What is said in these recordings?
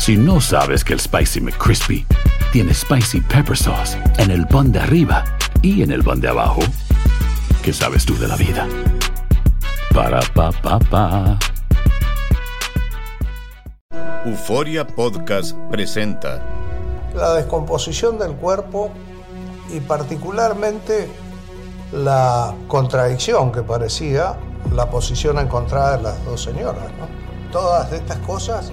Si no sabes que el Spicy McCrispy tiene Spicy Pepper Sauce en el pan de arriba y en el pan de abajo, ¿qué sabes tú de la vida? Para, pa, pa, pa. Euforia Podcast presenta la descomposición del cuerpo y particularmente la contradicción que parecía la posición encontrada de las dos señoras. ¿no? Todas estas cosas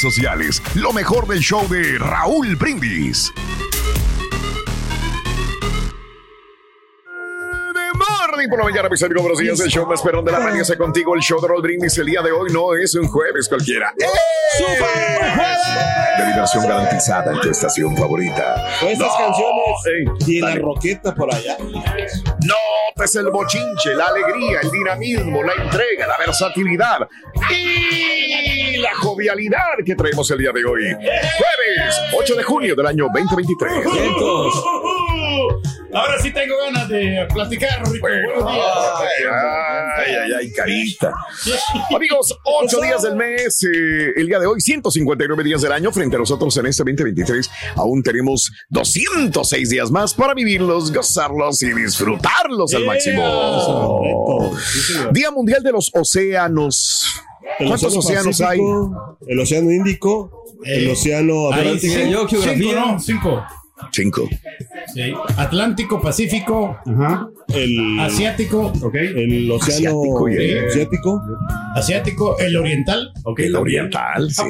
sociales. Lo mejor del show de Raúl Brindis. Morning por la mañana, mis amigos, buenos días. El show más perrón de la mañana está contigo. El show de Raúl Brindis el día de hoy no es un jueves cualquiera. ¡Eh! De diversión garantizada en tu estación favorita. Estas No, canciones ey, y la dale. roqueta por allá. No, es el bochinche, la alegría, el dinamismo, la entrega, la versatilidad y la jovialidad que traemos el día de hoy. Jueves 8 de junio del año 2023. Ahora sí tengo ganas de platicar, Rico. Buenos días. Ay, ay, ay, carita. Amigos, ocho días del mes, eh, el día de hoy, 159 días del año. Frente a nosotros en este 2023, aún tenemos 206 días más para vivirlos, gozarlos y disfrutarlos al máximo. Día Mundial de los Océanos. El ¿Cuántos Océano océanos hay? El Océano Índico, el Eh, Océano Atlántico. sí, yo, cinco, geografía. ¿no? Cinco. Cinco. Sí. Atlántico, Pacífico, Ajá. El, Asiático, el Océano Asiático, yeah. Asiático. Asiático, el Oriental. El oriental, sí.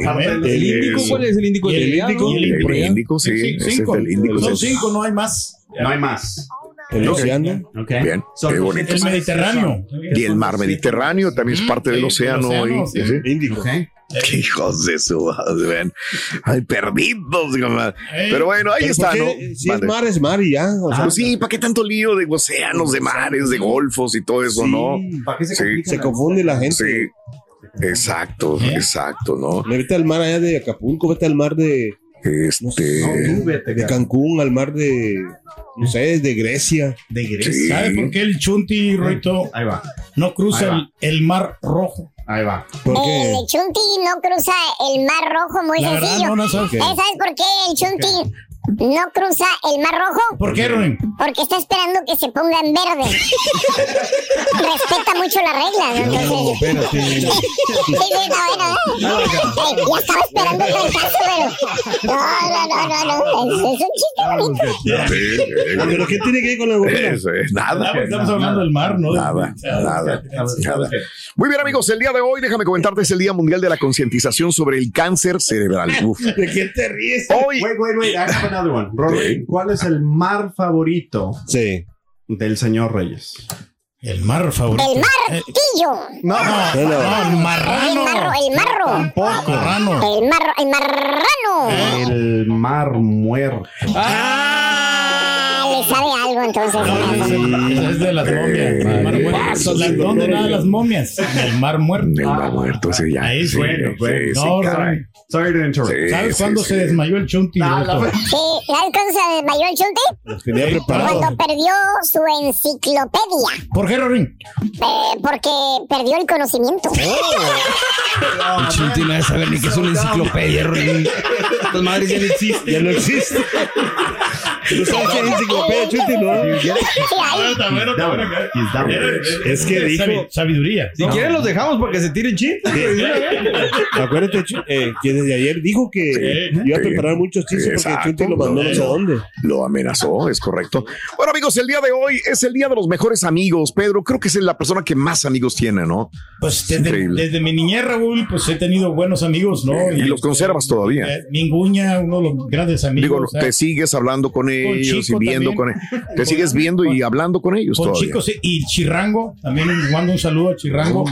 El Índico. ¿cuál es el Índico? El ¿El Índico, el El Índico, sí. Es cinco. el Índico. Son cinco, no hay más. No hay más. El Océano. Ok. Bien, qué bonito. El Mediterráneo. Y el mar Mediterráneo también es parte del Sí, océano. del océano, y- sí. sí. Índico. Ok. Qué hijos de su madre, ven. Ay, perdidos. Pero bueno, ahí Pero está, ¿por ¿no? Si es Vale. mar, es mar y ya. O sea, Pues sí, ¿para qué tanto lío de océanos, de mares, de golfos y todo eso, sí. no? ¿Para qué se Sí. Se confunde la gente. Sí. Exacto, ¿Eh? exacto, ¿no? Vete al mar allá de Acapulco, vete al mar de, Este. No, tú vete, de Cancún, al mar de, no sé, de Grecia. De Grecia. Sí. ¿Sabe por qué el Chunti, Roito, Ahí va. no cruza Ahí va. el, el Mar Rojo? Ahí va. ¿Por qué? El Chunti no cruza el Mar Rojo, muy La verdad, sencillo. no, no sabes. ¿Eh, ¿Sabes por qué el Chunti no cruza el Mar Rojo? ¿Por qué, Ruin? Porque está esperando que se ponga en verde. Respeta mucho las reglas, ¿no? No, espérate. sí, sí, está bueno, ¿eh? Ey, ya estaba esperando el trancazo, pero... No, no, no, no, no. Es, es un chiste bonito. Ah, ¿Pero qué tiene que ver con la gorila? Eso es nada. Ah, Estamos hablando del mar, ¿no? Nada, nada, nada. Muy bien, amigos, el día de hoy, déjame comentarte, es el Día Mundial de la Concientización sobre el Cáncer Cerebral. Uf. ¿De qué te ríes? Hoy, Wait, wait, wait. Another one. Rory, ¿cuál es el mar favorito Sí. del señor Reyes? El mar favorito. El martillo. No, no, No, no. el El marrano. marro, el marro. Tampoco. Marrano. El marro, el marrano. El mar muerto. Ah, entonces. Es de las momias. el mar muerto. La- ¿Dónde nadan las momias? En el mar muerto. El mar muerto, sí, ya. Ahí sí, fue. sí, sí, No, caray. Sorry to interrupt. Sí, ¿Sabes sí, cuándo sí. se desmayó el Chunti? Beto? Sí, ¿sabes cuándo se desmayó el chunti? Cuando perdió su enciclopedia. ¿Por qué, Rorín? Eh, porque perdió el conocimiento. El Chunti no debe saber ni que es una enciclopedia, Rorín. Estas madres ya no existen. Ya no existe. ¿Tú sabes qué es? Sí, que dijo- Sabi- Sabiduría. Si quieren los dejamos para que se tiren chistes. Acuérdate, eh, que desde ayer dijo que iba a sí. preparar muchos chistes porque Exacto. Chuti lo mandó no sé dónde. Lo amenazó, es correcto. Bueno, amigos, el día de hoy es el día de los mejores amigos. Pedro, creo que es la persona que más amigos tiene, ¿no? Pues desde, desde mi niñez, Raúl, pues he tenido buenos amigos, ¿no? Y los conservas todavía. eh, Minguña, uno de los grandes amigos. Digo, te sigues hablando con ellos y viendo con ellos. Te sigues viendo y hablando con ellos con todavía. chicos y Chirrango, también les mando un saludo a Chirrango.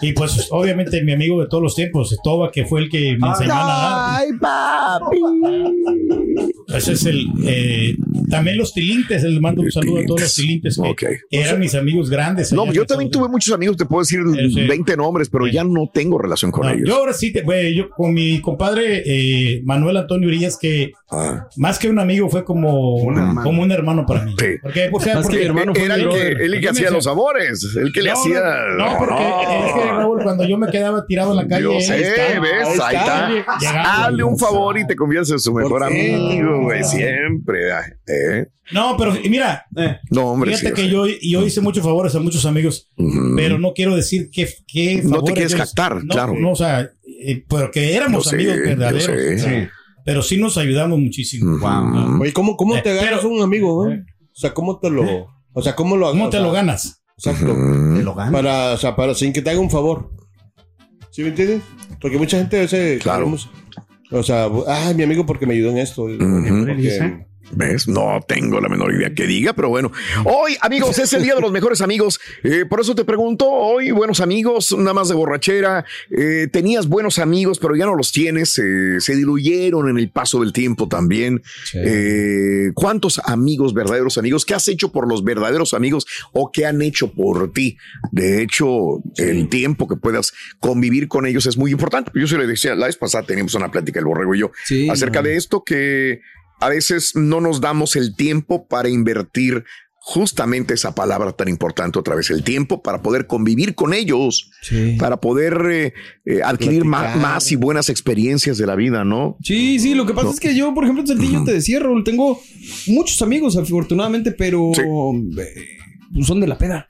Y pues obviamente mi amigo de todos los tiempos, Toba, que fue el que me enseñó a nadar. Ay, papi. Ese es el. eh, también los tilintes, les mando un saludo a todos los tilintes que, eran mis amigos grandes. No, yo también tuve muchos amigos, te puedo decir sí. 20 nombres, pero ya no tengo relación con No, ellos. yo ahora sí, te, güey, yo con mi compadre eh, Manuel Antonio Urias, que Ah. más que un amigo fue como, como un hermano para mí. Sí. Porque, o sea, porque- mi hermano fue Era el que, el hacía los sabores, el que le No, hacía. No, no, porque es que Raúl, cuando yo me quedaba tirado en la calle. Yo ahí sé, está, ¿ves? Ahí está. Hazle un favor y te conviertes en su mejor qué? Güey, siempre. ¿eh? No, pero mira, No, hombre, fíjate sí, que yo, yo hice muchos favores a muchos amigos, pero no quiero decir que, que No te quieres no, claro. No, o sea, eh, porque éramos Yo sé, amigos yo verdaderos. sé. o sea, Pero sí nos ayudamos muchísimo. Ujú. Oye, ¿cómo, cómo Eh, te agarras pero- un amigo? O sea, ¿cómo te lo... O sea, ¿cómo lo ¿Cómo o te sea, lo ganas? Exacto. Ujú. Lo gana. Para, o sea, para, sin que te haga un favor. ¿Sí me entiendes? Porque mucha gente a veces... Claro. O sea, ah, mi amigo porque me ayudó en esto. Porque- ¿Ves? No tengo la menor idea que diga, pero bueno. Hoy, amigos, es el día de los mejores amigos. Eh, por eso te pregunto, hoy, buenos amigos, nada más de borrachera. Eh, tenías buenos amigos, pero ya no los tienes. eh, se diluyeron en el paso del tiempo también. ¿Cuántos amigos, verdaderos amigos? ¿Qué has hecho por los verdaderos amigos o qué han hecho por ti? De hecho, el tiempo que puedas convivir con ellos es muy importante. Yo se le decía, la vez pasada teníamos una plática, el borrego y yo, Sí, acerca no. de esto que a veces no nos damos el tiempo para invertir justamente esa palabra tan importante otra vez, el tiempo para poder convivir con ellos, Sí. para poder eh, eh, adquirir Platicar. más, y buenas experiencias de la vida, ¿no? Sí, sí, lo que pasa No. es que yo, por ejemplo, Saltillo te decía, Raúl, tengo muchos amigos, afortunadamente, pero Sí. eh, son de la peda.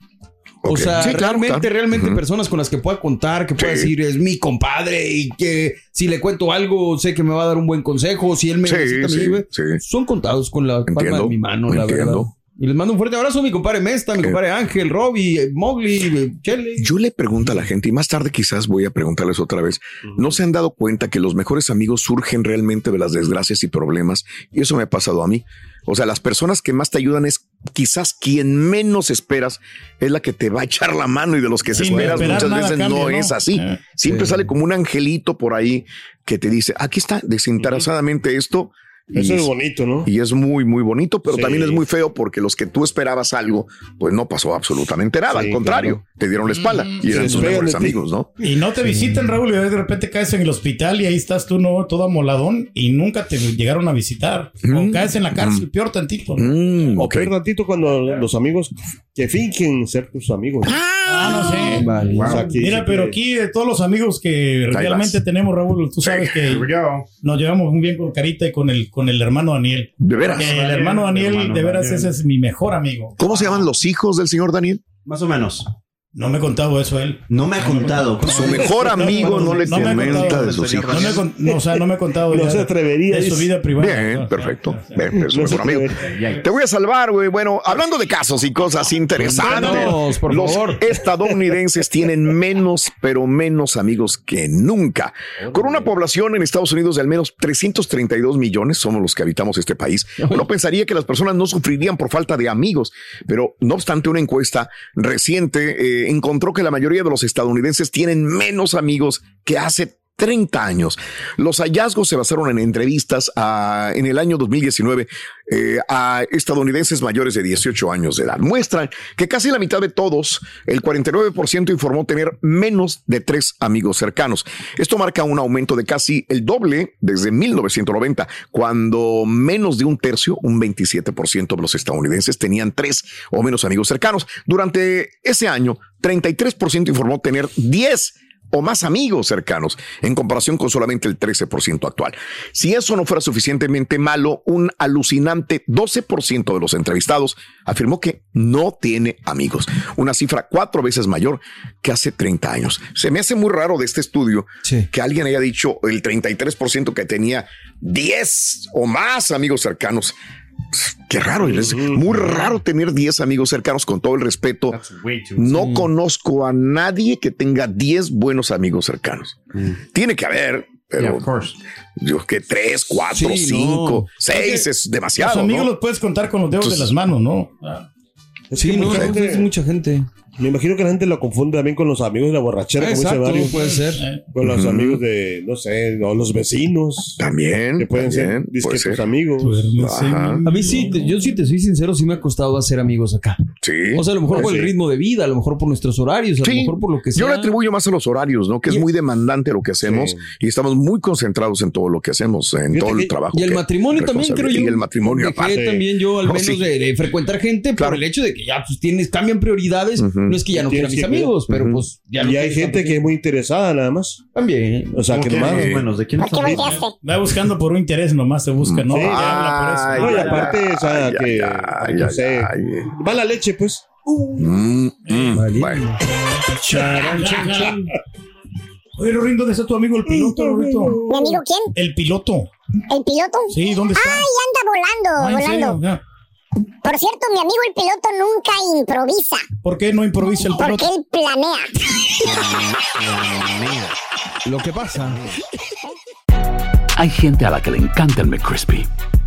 O sea, Sí, claro, realmente, claro. realmente personas con las que pueda contar, que pueda Sí. decir, es mi compadre y que si le cuento algo, sé que me va a dar un buen consejo, si él me Sí, necesita, me sí, ayude. sí. Son contados con la palma de mi mano, la entiendo. verdad. Y les mando un fuerte abrazo a mi compadre Mesta, a mi Eh. compadre Ángel, Robbie, eh, Mowgli, eh, Chele. Yo le pregunto a la gente, y más tarde quizás voy a preguntarles otra vez, ¿no se han dado cuenta que los mejores amigos surgen realmente de las desgracias y problemas? Y eso me ha pasado a mí. O sea, las personas que más te ayudan es quizás quien menos esperas es la que te va a echar la mano y de los que se esperas esperar muchas veces no, ¿no? es así. Eh. Siempre Sí. sale como un angelito por ahí que te dice, aquí está, desinteresadamente esto. Y, Eso es bonito, ¿no? y es muy, muy bonito, pero Sí. también es muy feo porque los que tú esperabas algo, pues no pasó absolutamente nada. Sí, Al contrario, claro. te dieron la espalda y eran tus mejores amigos, ¿no? Y no te visitan, Raúl, y de repente caes en el hospital y ahí estás tú, ¿no? Todo amoladón y nunca te llegaron a visitar. O Mm. caes en la cárcel, peor tantito. ¿no? Mm, O peor ratito cuando los amigos que fingen ser tus amigos. Ah, no sé. Vale. O sea, que- Mira, pero aquí de todos los amigos que realmente tenemos, Raúl, tú sabes que nos llevamos muy bien con Carita y con el, con el hermano Daniel. De veras. El hermano Daniel, hermano de veras, Daniel. ese es mi mejor amigo. ¿Cómo se llaman los hijos del señor Daniel? Más o menos. No me ha contado eso él. No me ha contado. Su mejor amigo no le comenta contado. de sus hijos. No o sea, no me ha contado No se atrevería, de su vida privada. Bien, No, perfecto. no, no. Bien, es su No se mejor amigo. Te voy a salvar, güey. Bueno, hablando de casos y cosas interesantes, los favor. estadounidenses tienen menos, pero menos amigos que nunca. Con una población en Estados Unidos de al menos 332 millones, somos los que habitamos este país, uno pensaría que las personas no sufrirían por falta de amigos, pero no obstante, una encuesta reciente eh, encontró que la mayoría de los estadounidenses tienen menos amigos que hace 30 años. Los hallazgos se basaron en entrevistas en el año 2019 eh, a estadounidenses mayores de 18 años de edad. Muestran que casi la mitad de todos, el 49% informó tener menos de tres amigos cercanos. Esto marca un aumento de casi el doble desde 1990, cuando menos de un tercio, un 27% de los estadounidenses tenían tres o menos amigos cercanos. Durante ese año, 33% informó tener 10 o más amigos cercanos, en comparación con solamente el 13% actual. Si eso no fuera suficientemente malo, un alucinante 12% de los entrevistados afirmó que no tiene amigos, una cifra cuatro veces mayor que hace 30 años. Se me hace muy raro de este estudio que alguien haya dicho el 33% que tenía 10 o más amigos cercanos. Qué raro, es muy raro tener 10 amigos cercanos con todo el respeto. No conozco a nadie que tenga 10 buenos amigos cercanos. Tiene que haber, pero yo que 3, 4, Sí, 5, no. 6 es demasiado. Los amigos ¿no? los puedes contar con los dedos Entonces- de las manos, ¿no? Sí, no, es mucha gente. Me imagino que la gente lo confunde también con los amigos de la borrachera, como Exacto, dice Mario. puede ser. Con los amigos de, no sé, o los vecinos. También. Que pueden también, ser puede discretos ser. amigos. Ajá. A mí sí, te- yo sí te soy sincero, sí me ha costado hacer amigos acá. Sí. O sea, a lo mejor por el ritmo de vida, a lo mejor por nuestros horarios, a lo mejor por lo que sea. Yo le atribuyo más a los horarios, ¿no? Que es muy demandante lo que hacemos y estamos muy concentrados en todo lo que hacemos, en todo el trabajo. Y el matrimonio también, creo yo. Y el matrimonio Dejé aparte. también yo al menos sí. de, de frecuentar gente por el hecho de que ya pues tienes, cambian prioridades. No es que ya no quiera mis que amigos, pero pues ya no Y hay gente que es muy interesada nada más. También. O sea, que ¿Cómo nomás. Bueno, ¿de quién. Va buscando por un interés, nomás te busca, ¿no? Sí. Te habla por eso. Ay, No, y aparte, o sea, que. Va la leche, pues. Mm, mm, bueno. Charan, chan, chan. Oye, Rorín, ¿dónde está tu amigo el piloto, Rorito? ¿Mi amigo quién? El piloto. ¿El piloto? Sí, ¿dónde está? Ay, anda volando, Ah, ¿en volando. serio? Por cierto, mi amigo el piloto nunca improvisa, ¿Por qué no improvisa el porque piloto? él planea. Lo que pasa. Hay gente a la que le encanta el McCrispy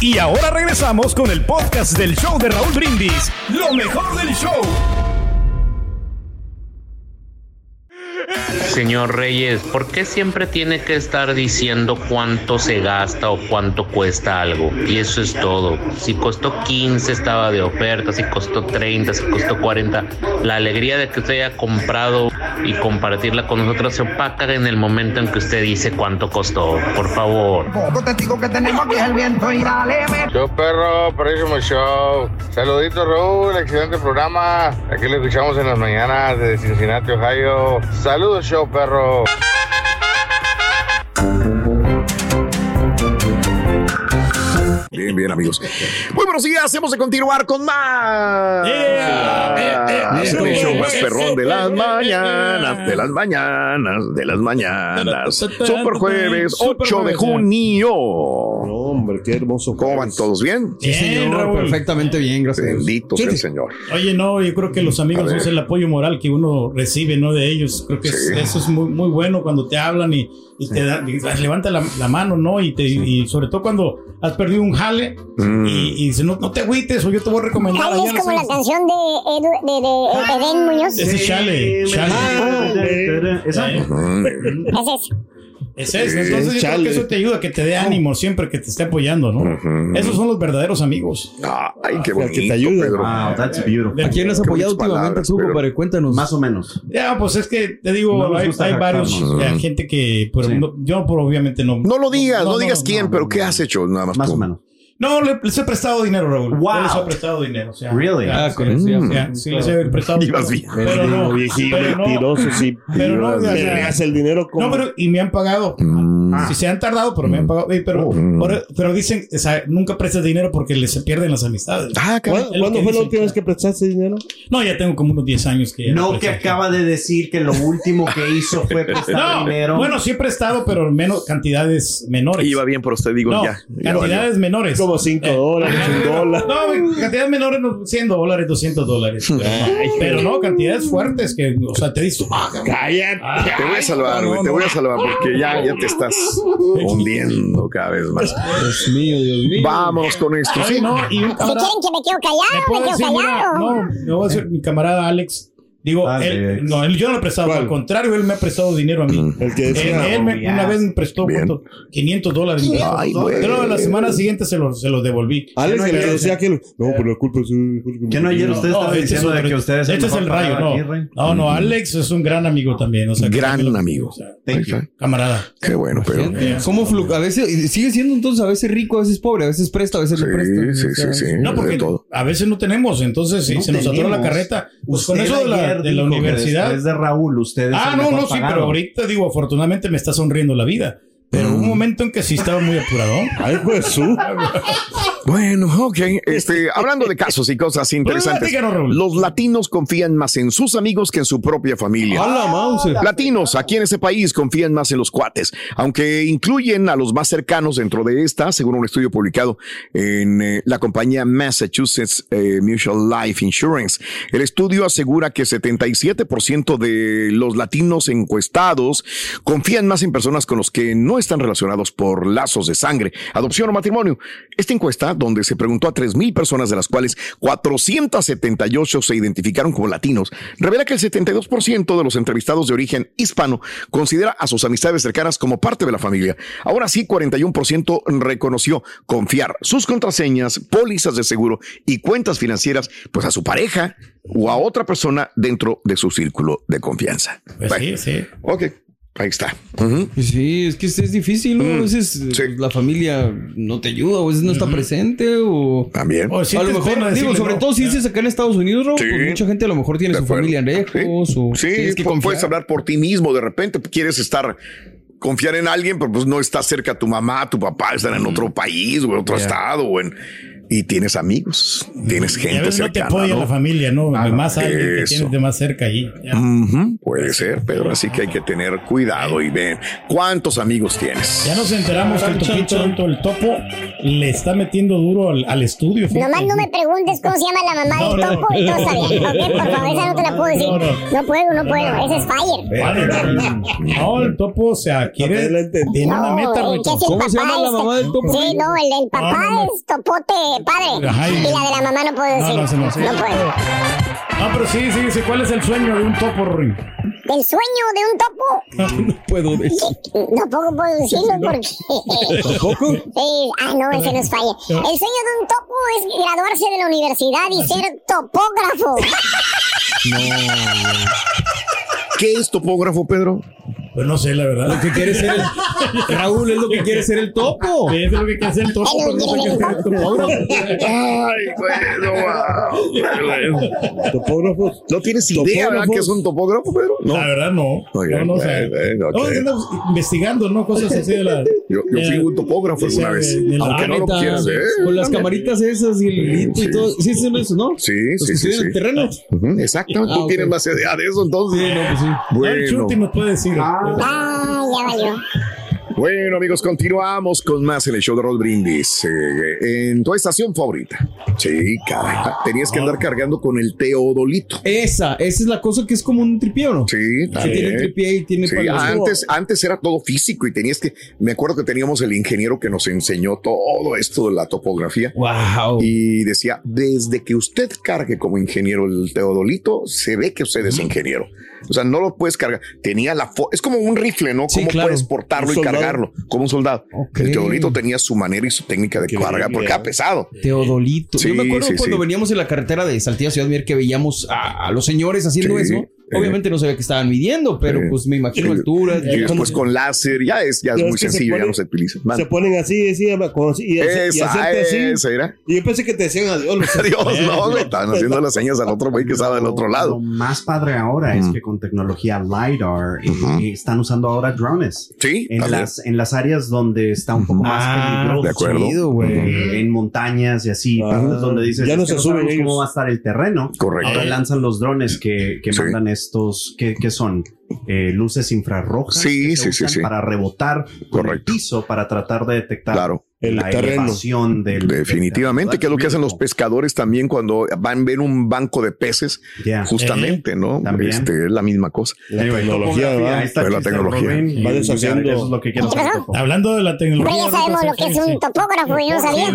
Y ahora regresamos con el podcast del show de Raúl Brindis. Lo mejor del show. Señor Reyes, ¿por qué siempre tiene que estar diciendo cuánto se gasta o cuánto cuesta algo? Y eso es todo. Si costó 15 estaba de oferta, si costó 30, si costó 40. La alegría de que usted haya comprado y compartirla con nosotros se opaca en el momento en que usted dice cuánto costó. Por favor. Poco testigo que tenemos aquí es el viento y dale, me- Show perro, próximo show. Saluditos Raúl, excelente programa. Aquí lo escuchamos en las mañanas de Cincinnati, Ohio. Saludos show perro. Bien, bien, amigos. Muy buenos días. Hemos de continuar con más. Es el show más perrón de las mañanas, de las mañanas, de las mañanas. Super jueves, 8 de junio. hombre, qué hermoso. ¿Cómo van todos bien? Sí, señor, Raúl. perfectamente bien, gracias. Bendito sea el Señor. Oye, no, yo creo que los amigos es el apoyo moral que uno recibe, ¿no? De ellos. Creo que es- Sí. eso es muy, muy bueno cuando te hablan y, y te dan, y levanta la, la mano, ¿no? Y, te, y sobre todo cuando has perdido un jale Mm. y, y dice, no, no te agüites o yo te voy a recomendar. Ay, es como sé". la canción de, Edu- de, de Edén Muñoz. Ese es Chale, Chale. Esa. Es eso. Es eso. Entonces yo creo que eso te ayuda, que te dé ánimo siempre, que te esté apoyando, ¿no? Esos son los verdaderos amigos. Ay, qué bonito, que te ayuda. Pedro. Wow, that's beautiful. ¿A quién has apoyado últimamente, tú, pero-? Cuéntanos. Más o menos. Ya, pues es que te digo, No hay, hay varios, jactarnos. eh, gente que, pero Sí. no- yo por obviamente no. No lo digas, no, no, digas no, quién, no, pero no, ¿qué has hecho? Nada más Más tú. o menos. No, le- les he prestado dinero, Raúl. Wow. Yo Les he prestado dinero. o sea, Really? ya, Ah, sí, con eso sí, ya sea, sí, les he prestado. Ibas pero- bien. Pero no, viejillo, pero no. mentiroso, sí. Pero no, hace el dinero como... No, pero y me han pagado. Si se han tardado, pero me han pagado. Ey, Pero, por- pero dicen, o sea, nunca prestes dinero porque les se pierden las amistades. Ah, ¿Cuándo, cuándo que fue la última vez que prestaste dinero? No, ya tengo como unos 10 años que ya No que acaba de decir que lo último que hizo fue prestar No, dinero. bueno, sí he prestado, pero menos cantidades menores. Iba bien por usted, digo, no, ya. cantidades menores. Como 5 dólares, un dólar. No, cantidades menores, no, 100 dólares, 200 dólares. Pero no, cantidades fuertes que, o sea, te dices, ah, Cállate. Te voy a salvar, güey. no, Te voy a salvar porque ya, ya te estás hundiendo cada vez más. Dios mío, Dios mío. Vámonos con esto, Ay, ¿sí? no, y un Si camarada. quieren que me quedo ¿Me callado, puedo me quedo callado. no, me voy a decir, mi camarada Alex. Digo, Alex. él, no, él, yo no le he prestado, ¿Cuál? al contrario, él me ha prestado dinero a mí. El que Él, decía... él me- una vez me prestó. ¿cuánto? 500 dólares. Ay, güey. Pero la semana siguiente se los se los devolví. Alex, el que Pero- decía que... No, por la culpa es... ¿Qué no ayer usted estaba este diciendo es de que usted es el Este es el rayo, no. No, no, Alex es un gran amigo también. O sea, que Gran amigo. camarada. Qué bueno, pero. ¿Cómo flu- A veces y sigue siendo entonces a veces rico, a veces pobre, a veces presta, a veces no presta. Sí, sí, sí. No, porque a veces no tenemos, entonces si No se nos atoró la carreta, pues con eso de la, ayer de la que universidad. después de Raúl, usted es Ah, no, no, sí, pagado. pero ahorita digo, afortunadamente me está sonriendo la vida. Un momento en que sí estaba muy apurado. Ay, pues su. Bueno, ok. Este, hablando de casos y cosas interesantes, los latinos confían más en sus amigos que en su propia familia. ¡A la mouse! Latinos aquí en ese país confían más en los cuates, aunque incluyen a los más cercanos dentro de esta, según un estudio publicado en eh, la compañía Massachusetts eh, Mutual Life Insurance. El estudio asegura que 77% de los latinos encuestados confían más en personas con los que no están relacionados por lazos de sangre, adopción o matrimonio. Esta encuesta, donde se preguntó a 3.000 personas, de las cuales 478 se identificaron como latinos, revela que el 72% de los entrevistados de origen hispano considera a sus amistades cercanas como parte de la familia. Ahora sí, 41% reconoció confiar sus contraseñas, pólizas de seguro y cuentas financieras, pues a su pareja o a otra persona dentro de su círculo de confianza. Pues Bueno, sí, sí. Ok, ahí está. Sí, es que es, es difícil, ¿no? A veces sí. la familia no te ayuda, o a veces no está presente, o... También. O a lo mejor, digo, decirle sobre no. todo si dices acá en Estados Unidos, Sí. pues mucha gente a lo mejor tiene De su acuerdo. familia lejos, o Sí, que puedes hablar por ti mismo. De repente quieres estar, confiar en alguien, pero pues no está cerca tu mamá, tu papá, están en otro país o en otro estado o en, y tienes amigos, tienes Y a gente veces no te cercana. apoya ¿no? la familia, ¿no? más alguien que tienes de más cerca allí. Ya. Ujú, puede ser, Pedro. Así que hay que tener cuidado y ver cuántos amigos tienes. Ya nos enteramos que el topito, el topo, le está metiendo duro al, al estudio. fíjate. Nomás no me preguntes cómo se llama la mamá No, del no. topo y todo está bien. Ok, por favor, esa no te la puedo decir. No, no. No puedo, no puedo. Ese es Fire. Vale, No, el topo, o sea, quiere. Tiene una meta, ¿Cómo se papá llama la mamá del topo? Sí, no, el del papá No, no, no. es topote padre. Ajá, y- y la de la mamá no puedo decir. No, no, no, sí. puedo. No, pero sí, sí, sí. ¿Cuál es el sueño de un topo, Ruin? Del sueño de un topo. No puedo decir. Tampoco puedo decirlo porque. ¿Tampoco? Sí, ah, no, ese no es falla. El sueño de un topo es graduarse de la universidad y ser topógrafo. ¿Qué es topógrafo, Pedro? Pues no sé, la verdad. Lo que quiere ser el... Raúl es lo que quiere ser el topo. Sí, es lo que quiere hacer el topo, no sé ser topógrafo. Ay, bueno, wow. Topógrafos. No tienes idea, ¿verdad? ¿Qué es un topógrafo, Pedro? No. La verdad, no. No, no, o sea, bien, bien, ok. no, investigando, ¿no? Cosas así de la. Yo, fui un topógrafo de- alguna de- vez, de aunque no lo quieras ver. Con las camaritas esas y el hilito Sí. y todo. Sí, sí, eso, ¿no? Sí, Los sí, que sí, sí. el terreno. Exacto, Ah, tú tienes más idea de eso entonces. Sí, no, pues sí. El Bueno, Chuti nos puede decir. Ah, ya valió. bueno, amigos, continuamos con más en el show de Roll Brindis. eh, en tu estación favorita. Sí, caray. Tenías que andar cargando con el teodolito. Esa, esa es la cosa que es como un tripié, ¿o ¿no? Sí, Que también. tiene tripié y tiene Sí, antes, antes era todo físico y tenías que, me acuerdo que teníamos el ingeniero que nos enseñó todo esto de la topografía. Wow. Y decía, desde que usted cargue como ingeniero el teodolito, se ve que usted es ingeniero. O sea, no lo puedes cargar. Tenía la es como un rifle, ¿no? Sí, ¿Cómo claro. puedes portarlo y cargarlo? Como un soldado. El teodolito tenía su manera y su técnica de cargar porque era pesado. Teodolito. Sí, Yo me acuerdo sí, cuando veníamos en la carretera de Saltillo Ciudad Mier que veíamos a, a los señores haciendo eso. Obviamente no se ve que estaban midiendo, pero pues me imagino Sí. alturas. Y después con láser, ya es, ya es muy sencillo, ya no se utiliza. Se ponen así, así, y, así. esa era. Y yo pensé que te decían adiós. Adiós, no, estaban haciendo las señas al otro güey que estaba del otro lado. Lo más padre ahora es que con tecnología LiDAR eh, eh, están usando ahora drones. Sí, En las, en las áreas donde está un poco más Ah, peligroso. de acuerdo. eh, en montañas y así, Ah, donde dices, ya "Es no se suben sabemos ellos". cómo va a estar el terreno. Correcto. Ahora lanzan los drones que, mandan estos, que, que son Eh, luces infrarrojas Sí, que se sí, usan sí. para rebotar con el piso para tratar de detectar Claro. La elevación del Definitivamente, que es lo que hacen los pescadores también cuando van a ver un banco de peces, Ya. justamente, ¿no? también. Este, es la misma cosa. La tecnología va, está la tecnología. va deshaciendo. Eso es lo que quiero. Hablando de la Pero tecnología. ya sabemos lo que es un topógrafo, yo no sabía.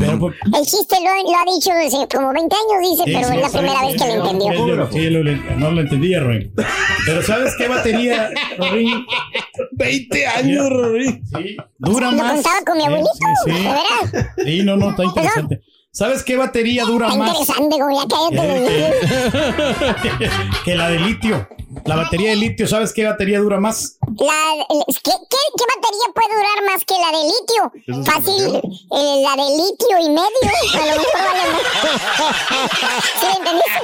Pero, pues, El chiste lo, lo ha dicho desde como 20 años, dice, Sí, pero sí, es la primera vez que lo entendió. sí, no lo entendía, Roy. Pero ¿sabes qué batería, Rory? 20 años, Rory. Sí, dura más. contaba con mi Sí, abuelito, sí, ¿de sí. veras? Sí, no, no, está interesante. ¿Sabes qué batería dura Está más interesante, como ya cállate los niños. que la de litio? La batería de litio, ¿sabes qué batería dura más? La- ¿qué, qué, qué batería puede durar más que la de litio? Fácil, eh, la de litio y medio. A lo mejor vale más. ¿Sí entendiste?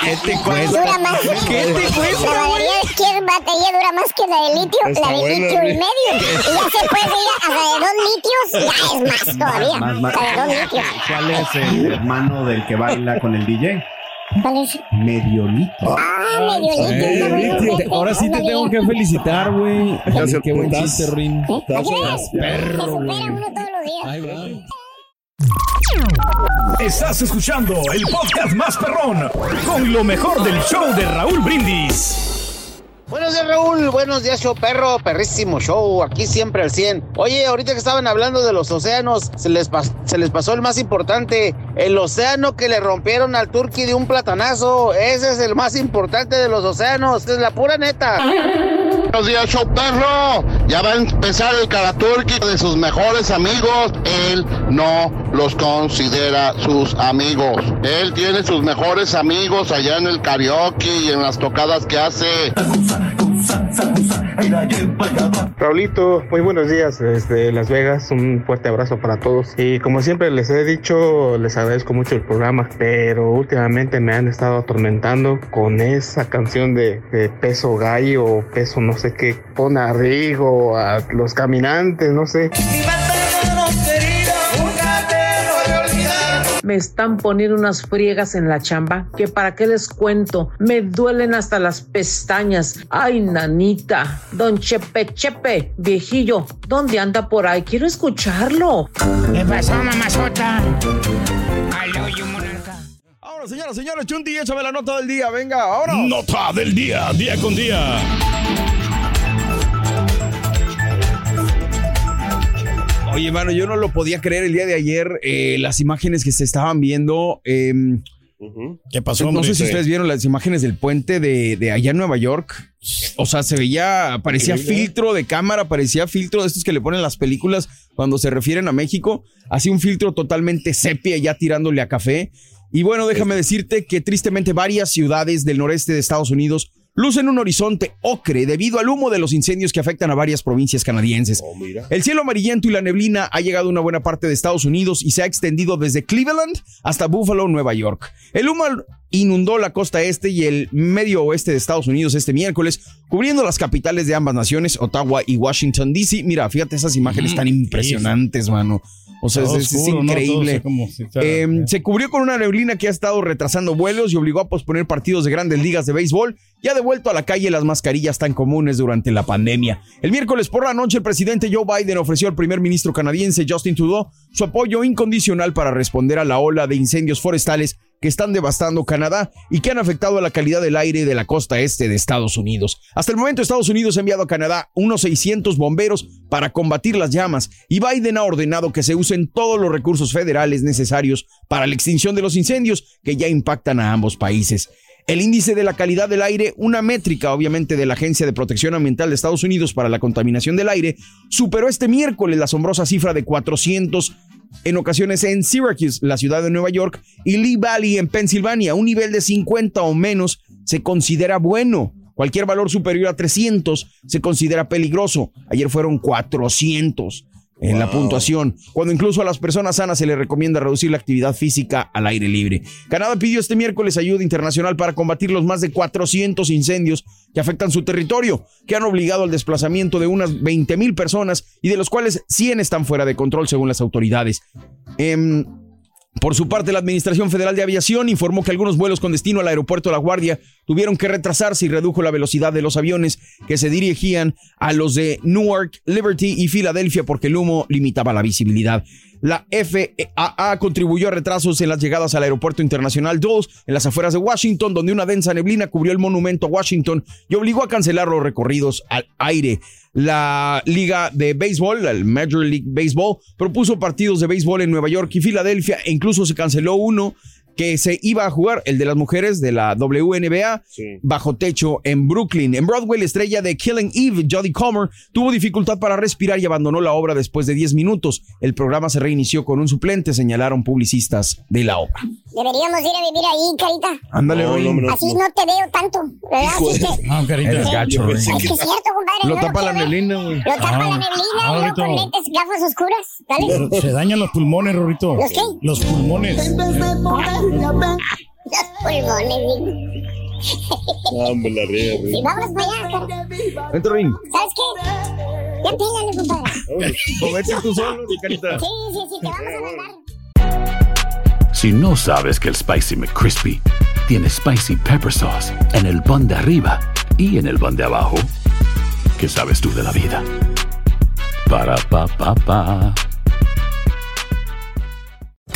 ¿Qué te cuesta? Dura más. ¿Qué te cuesta, La batería, ¿qué batería dura más que la de litio? Está la de buena, litio y medio. Y ya se puede ir hasta de dos litios, ya es más todavía. Más, más. La de dos litios. ¿Cuál es el hermano del que baila con el DJ? ¿Cuál es? Medio litro. Ah, medio litio. Eh, está bueno, te- fíjate. ahora sí te tengo que felicitar, güey. Gracias, Qué buen chiste, Rin. Se supera uno todos los días. Va. Estás escuchando el podcast más perrón con lo mejor del show de Raúl Brindis. Buenos días, Raúl. Buenos días, show perro. Perrísimo show. Aquí siempre al 100. Oye, ahorita que estaban hablando de los océanos, se les, se les pasó el más importante. El océano que le rompieron al turqui de un platanazo. Ese es el más importante de los océanos. Es la pura neta. Buenos días, show perro. Ya va a empezar el Karaturki de sus mejores amigos. Él no los considera sus amigos. Él tiene sus mejores amigos allá en el karaoke y en las tocadas que hace. Raulito, muy buenos días desde Las Vegas, un fuerte abrazo para todos. Y como siempre les he dicho, les agradezco mucho el programa, pero últimamente me han estado atormentando con esa canción de, peso gallo peso no sé qué, pone a a los caminantes, no sé. Me están poniendo unas friegas en la chamba que para qué les cuento, me duelen hasta las pestañas. Ay, nanita, don Chepe Chepe, viejillo, ¿dónde anda por ahí? Quiero escucharlo. ¿Qué pasó, mamazota? Ahora, señoras, señores, Chunti, échame la nota del día. Venga, ahora. Nota del día, día con día. Oye, mano, yo no lo podía creer el día de ayer. eh, las imágenes que se estaban viendo. eh, ¿Qué pasó, no hombre? sé si ustedes vieron las imágenes del puente de, de allá en Nueva York. O sea, se veía, parecía Increíble. filtro de cámara, parecía filtro de estos que le ponen las películas cuando se refieren a México. Así un filtro totalmente sepia ya tirándole a café. Y bueno, déjame decirte que tristemente varias ciudades del noreste de Estados Unidos lucen un horizonte ocre debido al humo de los incendios que afectan a varias provincias canadienses. El cielo amarillento y la neblina ha llegado a una buena parte de Estados Unidos y se ha extendido desde Cleveland hasta Buffalo, Nueva York. El humo inundó la costa este y el medio oeste de Estados Unidos este miércoles, cubriendo las capitales de ambas naciones, Ottawa y Washington, D.C. Mira, fíjate esas imágenes Mm, tan impresionantes, mano. O sea, es, increíble. fuera- Eh, se cubrió con una neblina que ha estado retrasando vuelos y obligó a posponer partidos de grandes ligas de béisbol y ha devuelto a la calle las mascarillas tan comunes durante la pandemia. El miércoles por la noche, el presidente Joe Biden ofreció al primer ministro canadiense Justin Trudeau su apoyo incondicional para responder a la ola de incendios forestales que están devastando Canadá y que han afectado a la calidad del aire de la costa este de Estados Unidos. Hasta el momento, Estados Unidos ha enviado a Canadá unos 600 bomberos para combatir las llamas y Biden ha ordenado que se usen todos los recursos federales necesarios para la extinción de los incendios que ya impactan a ambos países. El índice de la calidad del aire, una métrica obviamente de la Agencia de Protección Ambiental de Estados Unidos para la contaminación del aire, superó este miércoles la asombrosa cifra de 400 en ocasiones en Syracuse, la ciudad de Nueva York, y Lee Valley en Pensilvania, un nivel de 50 o menos se considera bueno. Cualquier valor superior a 300 se considera peligroso. Ayer fueron 400 en la puntuación, cuando incluso a las personas sanas se les recomienda reducir la actividad física al aire libre. Canadá pidió este miércoles ayuda internacional para combatir los más de 400 incendios que afectan su territorio, que han obligado al desplazamiento de unas 20 mil personas y de los cuales 100 están fuera de control según las autoridades. Em, por su parte, la Administración Federal de Aviación informó que algunos vuelos con destino al aeropuerto La Guardia tuvieron que retrasarse y redujo la velocidad de los aviones que se dirigían a los de Newark, Liberty y Filadelfia porque el humo limitaba la visibilidad. La FAA contribuyó a retrasos en las llegadas al Aeropuerto Internacional 2 en las afueras de Washington, donde una densa neblina cubrió el monumento a Washington y obligó a cancelar los recorridos al aire. La Liga de Béisbol, el Major League Baseball, propuso partidos de béisbol en Nueva York y Filadelfia e incluso se canceló uno que se iba a jugar, el de las mujeres de la WNBA, bajo techo en Brooklyn. En Broadway, la estrella de Killing Eve, Jodie Comer, tuvo dificultad para respirar y abandonó la obra después de 10 minutos. El programa se reinició con un suplente, señalaron publicistas de la obra. Deberíamos ir a vivir ahí, Carita. Ándale, No, no, hombre, Así no te veo tanto, ¿verdad? Así de- que... No, Carita. Eres gacho. Es que es cierto, compadre. Lo no tapa la neblina, güey. Lo tapa Ah, la neblina y luego ahorita. con lentes, gafas oscuras. Dale. Se dañan los pulmones, Rorrito. ¿Los qué? Los pulmones. Los pulmones, digo. Hombre, la riega, Sí, vámonos para allá, cara. Vente, Rin. ¿Sabes qué? Ya pégale, compadre. O vete tú solo, mi carita. Sí, sí, sí, te vamos a mandar. Si no sabes que el Spicy McCrispy tiene Spicy Pepper Sauce en el pan de arriba y en el pan de abajo, ¿qué sabes tú de la vida? Para, pa, pa, pa.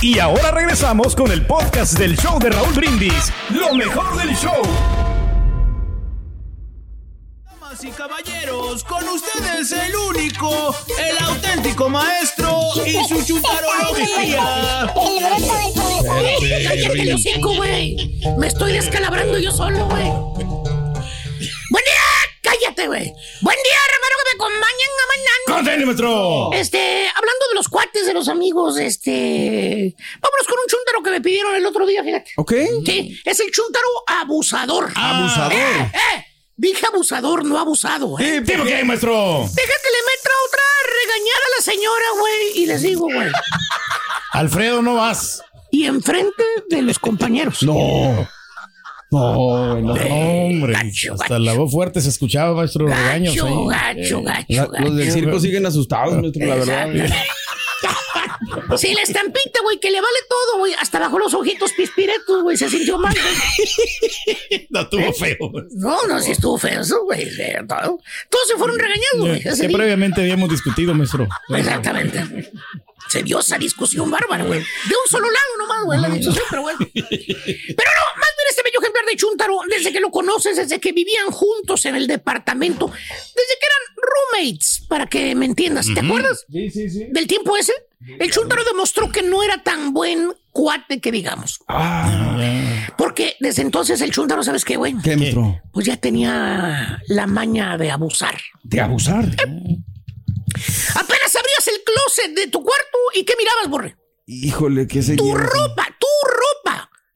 Y ahora regresamos con el podcast del show de Raúl Brindis. Lo mejor del show. Damas y caballeros, con ustedes el único, el auténtico maestro y su chuntarología. El bruto del profesor. Espérate, Cállate Rin. el hocico, güey. Me estoy descalabrando yo solo, güey. Buen día, cállate, güey. Buen día, hermano, que me acompañan a mañana. ¡Contene, maestro! Este, hablando de los cuates, de los amigos, este. Vámonos con un chúntaro que me pidieron el otro día, fíjate. ¿Ok? Sí, es el chúntaro abusador. Abusador. Eh, eh, Dije abusador, no abusado, ¿eh? ¿Tipo qué, maestro? Deja que le meta otra regañada a la señora, güey. Y les digo, güey. Alfredo, no vas. Y enfrente de los compañeros. No. No, no, hombre. Hasta la voz fuerte se escuchaba, maestro, los regaños Gacho, ahí. gacho, gacho, La- gacho. los del circo siguen asustados, maestro, la verdad. Sí, la estampita, güey, que le vale todo, güey. Hasta bajo los ojitos pispiretos, güey. Se sintió mal, güey. No estuvo feo. No, no, sí estuvo feo eso, güey. Todos se fueron regañados, güey. Que día. previamente habíamos discutido, maestro. Exactamente. Se dio esa discusión bárbara, güey. De un solo lado nomás, güey, la discusión, pero bueno. Pero no, más bien este bello ejemplar de Chuntaro, desde que lo conoces, desde que vivían juntos en el departamento, desde que eran roommates, para que me entiendas. ¿Te acuerdas? Sí, sí, sí. Del tiempo ese. El Chuntaro demostró que no era tan buen cuate que digamos. Porque desde entonces el Chuntaro, ¿sabes qué, güey? ¿Qué, maestro? Pues ya tenía la maña de abusar. De abusar. Apenas abrías el closet de tu cuarto y ¿qué mirabas, Borre? Híjole, ¿qué se Tu lleva? ropa, tu ropa.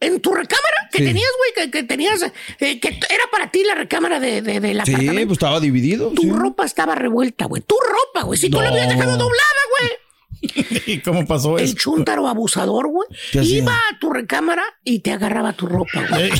En tu recámara que Sí. tenías, güey, que, que tenías, eh, que era para ti la recámara de, de, del Sí, pues estaba dividido. Tu sí. ropa estaba revuelta, güey. Tu ropa, güey. Si tú la habías No. dejado doblada, güey. ¿Y cómo pasó El eso? chúntaro abusador, güey. Iba a tu recámara y te agarraba tu ropa, güey.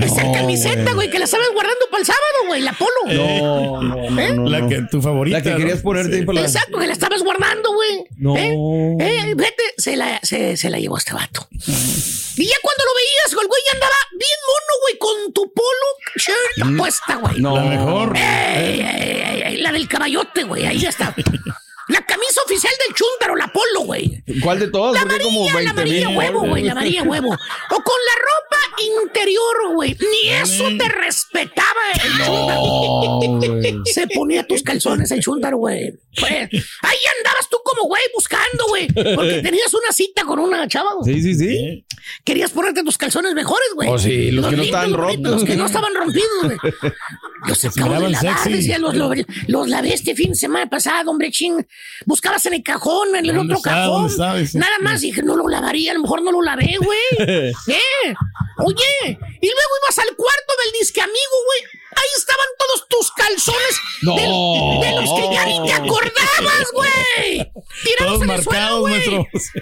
Esa No, camiseta, güey. que la estabas guardando para el sábado, güey, la polo. No, no, no, ¿Eh? no, La que tu favorita. La que querías ponerte ahí para la... Exacto, que la estabas guardando, güey. No. ¿Eh? Eh, vete, se la, se, se la llevó este vato. Y ya cuando lo veías, el güey ya andaba bien mono, güey, con tu polo shirt puesta, güey. No. La mejor. Ey, ey, ey, ey, la del caballote, güey, ahí ya está. La camisa oficial del Chuntaro, la polo, güey. ¿Cuál de todas? La Porque hay como amarilla, la 20 amarilla huevo, güey, la amarilla huevo. O con la ropa interior, güey. Ni eso te respetaba el Chuntaro. Se ponía tus calzones el Chuntaro, güey. Pues, ahí andabas tú como güey buscando, güey. Porque tenías una cita con una chava, güey. Sí, sí, sí. Querías ponerte tus calzones mejores, güey. Oh, sí, los que no estaban rotos. Los que no estaban rompidos, güey. Los acabo de miraban lavar, sexy. decía, los, los, los lavé este fin de semana pasado, hombre, ching. Buscabas en el cajón, en el ¿Dónde otro está? cajón. Nada más dije, no lo lavaría, a lo mejor no lo lavé, güey. ¿Eh? Oye, y luego ibas al cuarto del disque amigo, güey. Ahí estaban todos tus calzones No. de los que ya ni te acordabas, güey. Tirados Todos en el suelo, güey.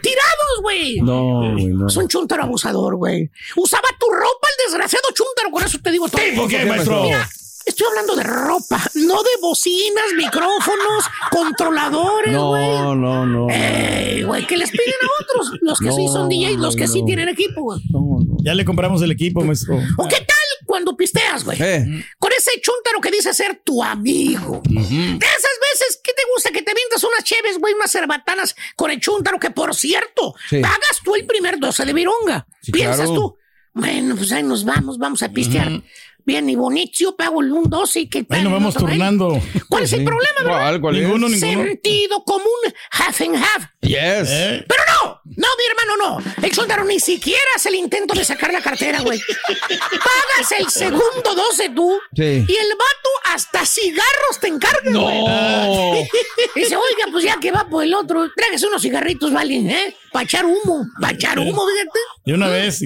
Tirados, güey. No, güey, no. Es un chuntaro abusador, güey. Usaba tu ropa el desgraciado chuntaro, con eso te digo todo. ¿Tipo qué, maestro? Mira, estoy hablando de ropa, no de bocinas, micrófonos, controladores, güey. No, no, no. Ey, güey, que les piden a otros, los que sí son DJs, los que sí tienen equipo, güey. Ya le compramos el equipo, maestro. ¿O qué tal cuando pisteas, güey? Eh. Con ese chuntaro que dice ser tu amigo. De esas veces que te gusta que te vientas unas cheves, güey, unas cerbatanas con el chuntaro, que por cierto, Sí. pagas tú el primer 12 de vironga. Sí, Piensas claro. tú, bueno, pues ahí nos vamos, vamos a pistear. Bien y bonito, pago el un 12 y que Ahí nos vamos turnando. ¿Cuál es el problema, verdad? ¿Cuál, cuál es? Ninguno, ninguno. Sentido común, half and half. Yes. ¿Eh? Pero no, no, mi hermano, no. El soldado ni siquiera hace el intento de sacar la cartera, güey. Pagas el segundo 12 tú. Sí. Y el vato hasta cigarros te encarga, No. güey. Dice, oiga, pues ya que va por el otro, tráigase unos cigarritos, ¿vale? ¿Eh? Para echar humo, para echar humo, fíjate. De una vez.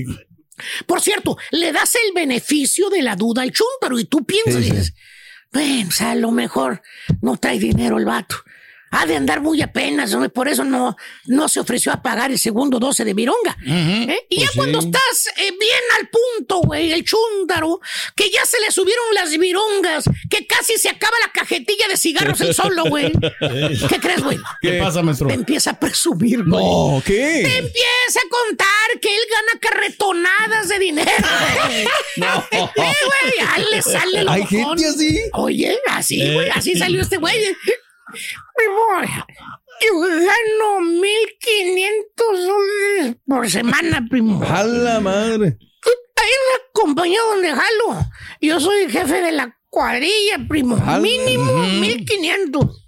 Por cierto, le das el beneficio de la duda al chúntaro y tú piensas, Sí, sí. dices, bueno, o sea, a lo mejor no trae dinero el vato. Ha de andar muy apenas, ¿no? por eso no, no se ofreció a pagar el segundo 12 de Vironga. ¿eh? Y ya Pues cuando sí. estás eh, bien al punto, güey, el chúntaro, que ya se le subieron las virongas, que casi se acaba la cajetilla de cigarros el solo, güey. ¿Qué crees, güey? ¿Qué pasa, maestro? Te empieza a presumir, güey. No, Te ¿qué? empieza a contar que él gana carretonadas de dinero. No. Sí, güey, ya le sale lo ¿Hay mojón. gente así? Oye, así, güey, así salió este güey. Primo, yo gano 1500 dólares por semana, primo. A la madre. Hay una compañía donde jalo. Yo soy el jefe de la cuadrilla, primo. Mínimo Ujú. 1500.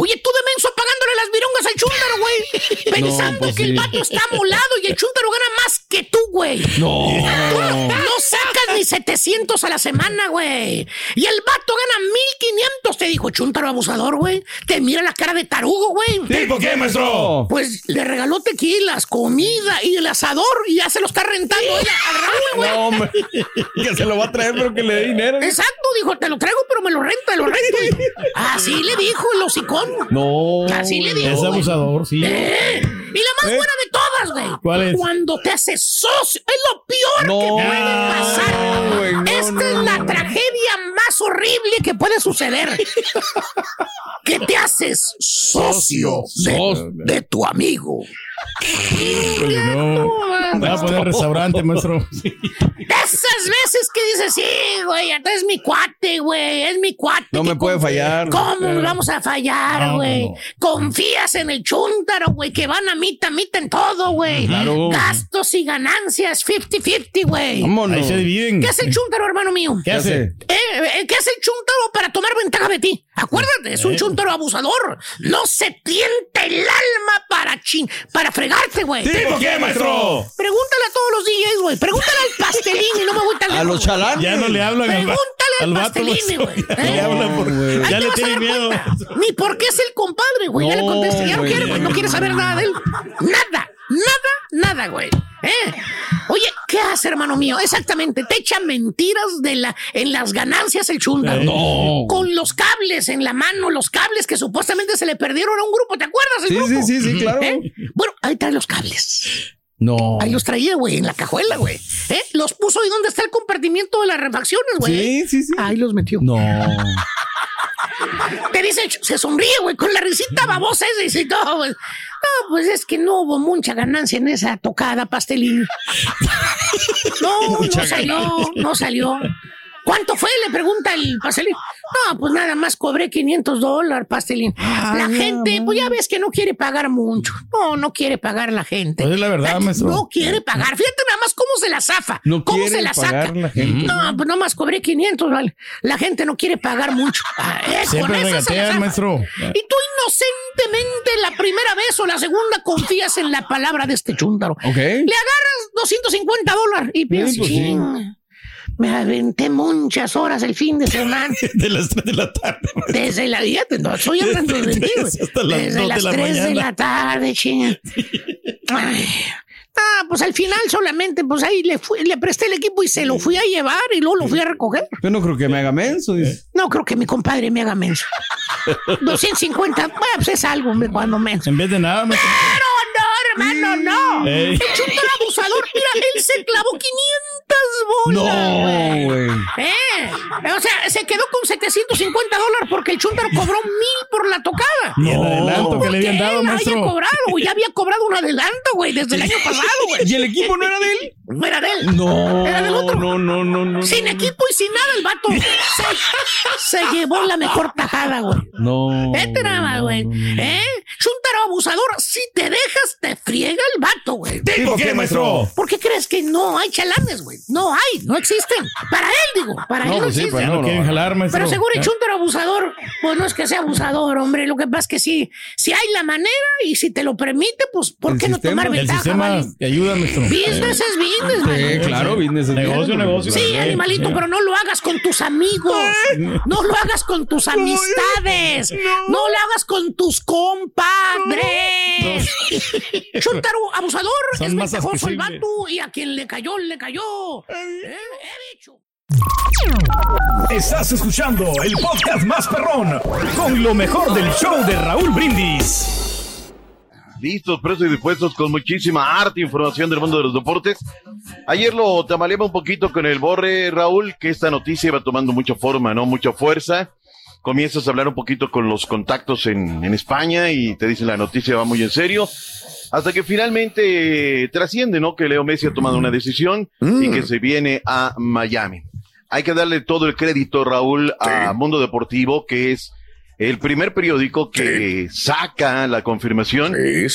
Oye, tú de menso pagándole las virongas al chúntaro, güey. Pensando pues que el sí. vato está molado y el chúntaro gana más que tú, güey. No. No sacas ni 700 a la semana, güey. Y el vato gana 1500, te dijo Chuntaro abusador, güey. Te mira la cara de tarugo, güey. ¿Tipo qué, maestro? Pues le regaló tequilas, comida y el asador y ya se lo está rentando ella Raúl, güey. No, hombre. Que se lo va a traer, pero que le dé dinero. Exacto, dijo, te lo traigo, pero me lo renta, lo rento. Así le dijo el hocicón. No. Así le dijo. Es abusador, sí. Eh, Y la más ¿Eh? buena de todas, güey. ¿Cuál es? Cuando te haces socio. Es lo peor No, que puede pasar. güey, no, Esta es la tragedia más horrible que puede suceder. que te haces socio de, Socio. de tu amigo. No. Va a poner restaurante, maestro. De esas veces que dices, sí, güey, entonces es mi cuate, güey, es mi cuate. No me puede fallar. ¿Cómo nos vamos a fallar, güey? no, no. Confías en el chúntaro, güey, que van a mitad, mitad en todo, güey. Claro. Gastos y ganancias, 50-50, güey. Vámonos. Ahí se dividen. ¿Qué hace el chúntaro, hermano mío? ¿Qué hace? Eh, eh, ¿Qué hace el chúntaro para tomar ventaja de ti? Acuérdate, es un chúntaro abusador. No se tienta el alma para chin, para fregarte, güey. ¿Tipo qué, maestro? Pregúntale a todos los DJs, güey. Pregúntale al pastelín y no me voy tan A los chalanes. Ya no le hablan Pregúntale al al maestro. güey. Ya Ya le tiene miedo. cuenta. Ni por qué es el compadre, güey. ya le contesté, ya no quiere, güey. No quiere saber nada de él. Nada, nada, nada, güey. ¿Eh? Oye, ¿qué hace, hermano mío? Exactamente, te echa mentiras de la, en las ganancias el chunda. No. Con los cables en la mano, los cables que supuestamente se le perdieron a un grupo, ¿te acuerdas? El Sí, grupo? sí, sí, sí, claro. ¿Eh? Bueno, ahí trae los cables. No. Ahí los traía, güey, en la cajuela, güey. ¿Eh? Los puso ahí donde está el compartimiento de las refacciones, güey. Sí, sí, sí. Ahí los metió. No. Te dice, se sonríe, güey, con la risita babosa esa y dice, no, güey. No, pues es que no hubo mucha ganancia en esa tocada pastelín. No, Mucha no salió, no salió. ¿Cuánto fue? Le pregunta el pastelín. No, pues nada más cobré 500 dólares, pastelín. la gente, pues ya ves que no quiere pagar mucho. No, no quiere pagar la gente. Pues es la verdad, maestro. No quiere pagar. Fíjate nada más cómo se la zafa. No ¿Cómo quiere se la saca? pagar la gente. No, pues nomás cobré 500, vale. La gente no quiere pagar mucho. Ah, eh, con Siempre esa se la regatean, zafa. maestro. Y tú inocentemente la primera vez o la segunda confías en la palabra de este chúntaro. Ok. Le agarras 250 dólares y piensas, pues sí. "Ching, me aventé muchas horas el fin de semana. De las 3 de la tarde. Desde la dieta, no estoy hablando de las Desde de las la 3 de mañana. la tarde, chinga. Ah, pues al final solamente, pues ahí le, fui- le presté el equipo y se lo fui a llevar y luego lo fui a recoger. Yo no creo que me haga menso. dice. No creo que mi compadre me haga menso. 250, bueno, pues es algo, cuando menso. En vez de nada, maestro. Pero no, hermano, no. Ey. El chuntaro abusador, mira, él se clavó 500 bolas. No, güey. Eh, o sea, se quedó con 750 dólares porque el chuntaro cobró mil por la tocada. Ni el adelanto que le habían Porque dado, maestro. cobrado, güey. Ya había cobrado un adelanto, güey, desde el año pasado, güey. ¿Y el equipo no era de él? No era de él. No, Era del otro. no, no, no, no. Sin no. equipo y sin nada, el vato se, se llevó la mejor tajada, güey. No. Vete nada güey. ¿Eh? Chuntaro abusador, si te dejas, te friega el vato, güey. ¿Y por qué, maestro? ¿Por qué crees que no hay chalanes, güey? No hay, no existen. Para él, digo, para él no pues sí, existen. pues Ya no, quieren jalar, maestro. Pero seguro el chuntaro abusador, pues no es que sea abusador, hombre. Lo que pasa es que sí, si hay la manera y si te lo permite, pues ¿por El qué no sistema- tomar El ventaja, sistema vale? te ayuda, maestro. Business es business, vale. Sí, claro, business es Negocio, negocio. Sí, animalito, pero no lo hagas con tus amigos. No lo hagas con tus amistades. No lo hagas con tus compadres. Chuntaro abusador, Son es ventajoso el vato y a quien le cayó, le cayó. Eh, he dicho. Estás escuchando el podcast más perrón con lo mejor del show de Raúl Brindis. Listos, presos y dispuestos con muchísima arte e información del mundo de los deportes. Ayer lo tamaleaba un poquito con el borre, Raúl, que esta noticia iba tomando mucha forma, ¿no? Mucha fuerza. Comienzas a hablar un poquito con los contactos en, en España y te dicen la noticia va muy en serio. Hasta que finalmente eh, trasciende, ¿no? Que Leo Messi ha tomado una decisión y que se viene a Miami. Hay que darle todo el crédito, Raúl, a Mundo Deportivo, que es el primer periódico que saca la confirmación.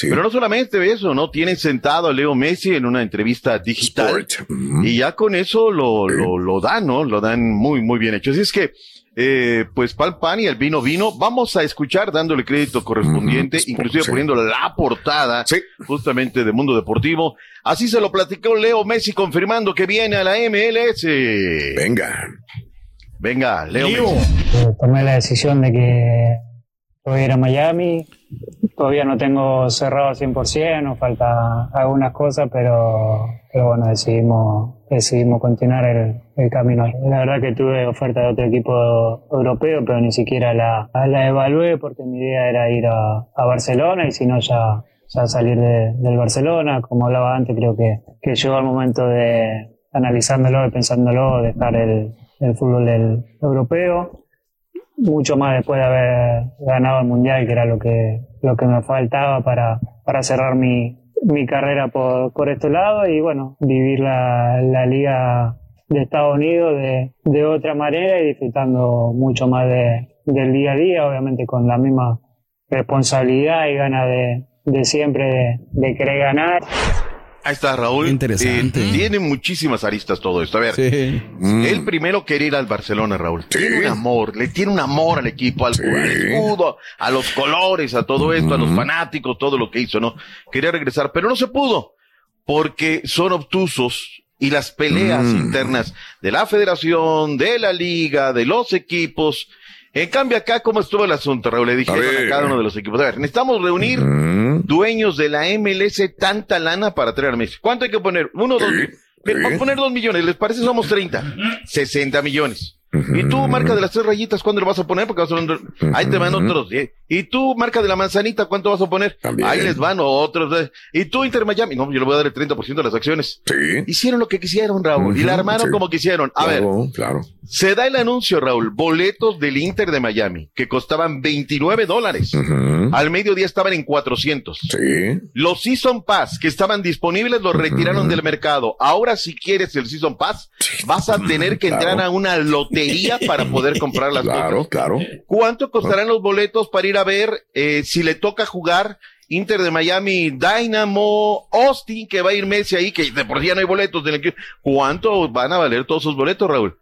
Pero no solamente eso, ¿no? Tienen sentado a Leo Messi en una entrevista digital. Y ya con eso lo, lo, lo dan, ¿no? Lo dan muy, muy bien hecho. Así es que, eh, pues pal pan y el vino vino. Vamos a escuchar dándole crédito correspondiente, inclusive sí. poniendo la portada justamente de Mundo Deportivo. Así se lo platicó Leo Messi confirmando que viene a la MLS. Venga. Venga, Leo, Leo. Messi. Eh, tomé la decisión de que voy a ir a Miami. Todavía no tengo cerrado al 100%, nos falta algunas cosas, pero, pero bueno, decidimos, decidimos continuar el, el camino. La verdad que tuve oferta de otro equipo europeo, pero ni siquiera la, la evalué porque mi idea era ir a, a Barcelona y si no ya, ya salir de- del Barcelona. Como hablaba antes, creo que, que llegó el momento de, analizándolo y pensándolo, dejar el, el fútbol del europeo mucho más después de haber ganado el mundial, que era lo que, lo que me faltaba para, para cerrar mi, mi carrera por, por este lado y bueno, vivir la, la liga de Estados Unidos de, de otra manera y disfrutando mucho más de, del día a día, obviamente con la misma responsabilidad y ganas de, de siempre de, de querer ganar. Ahí está Raúl. Interesante. Eh, tiene muchísimas aristas todo esto. A ver, él primero quería ir al Barcelona, Raúl. Tiene un amor, le tiene un amor al equipo, al, al escudo, a los colores, a todo esto, a los fanáticos, todo lo que hizo, ¿no? Quería regresar, pero no se pudo, porque son obtusos y las peleas internas de la federación, de la liga, de los equipos. En cambio, acá, ¿cómo estuvo el asunto, Raúl? Le dijeron a, cada uno de los equipos. A ver, necesitamos reunir dueños de la MLS tanta lana para traer a Messi. ¿Cuánto hay que poner? Uno, dos. Vamos a poner dos millones. ¿Les parece? Somos 30. 60 millones. Y tú, marca de las tres rayitas, ¿cuándo le vas a poner? Porque vas a poner- ahí te van otros. ¿eh? Y tú, marca de la manzanita, ¿cuánto vas a poner? Ahí les van otros. ¿eh? Y tú, Inter Miami, no, yo le voy a dar el 30% de las acciones. Sí. Hicieron lo que quisieron, Raúl. y la armaron sí. como quisieron. A ver, Claro, claro. se da el anuncio, Raúl, boletos del Inter de Miami, que costaban 29 dólares. Al mediodía estaban en 400. Sí. Los Season Pass que estaban disponibles los retiraron del mercado. Ahora si quieres el Season Pass, vas a tener que entrar a una lotería para poder comprar las Claro, cosas. claro. ¿Cuánto costarán los boletos para ir a ver eh, si le toca jugar Inter de Miami, Dynamo, Austin, que va a ir Messi ahí, que de por sí ya no hay boletos del equipo? ¿Cuánto van a valer todos esos boletos, Raúl?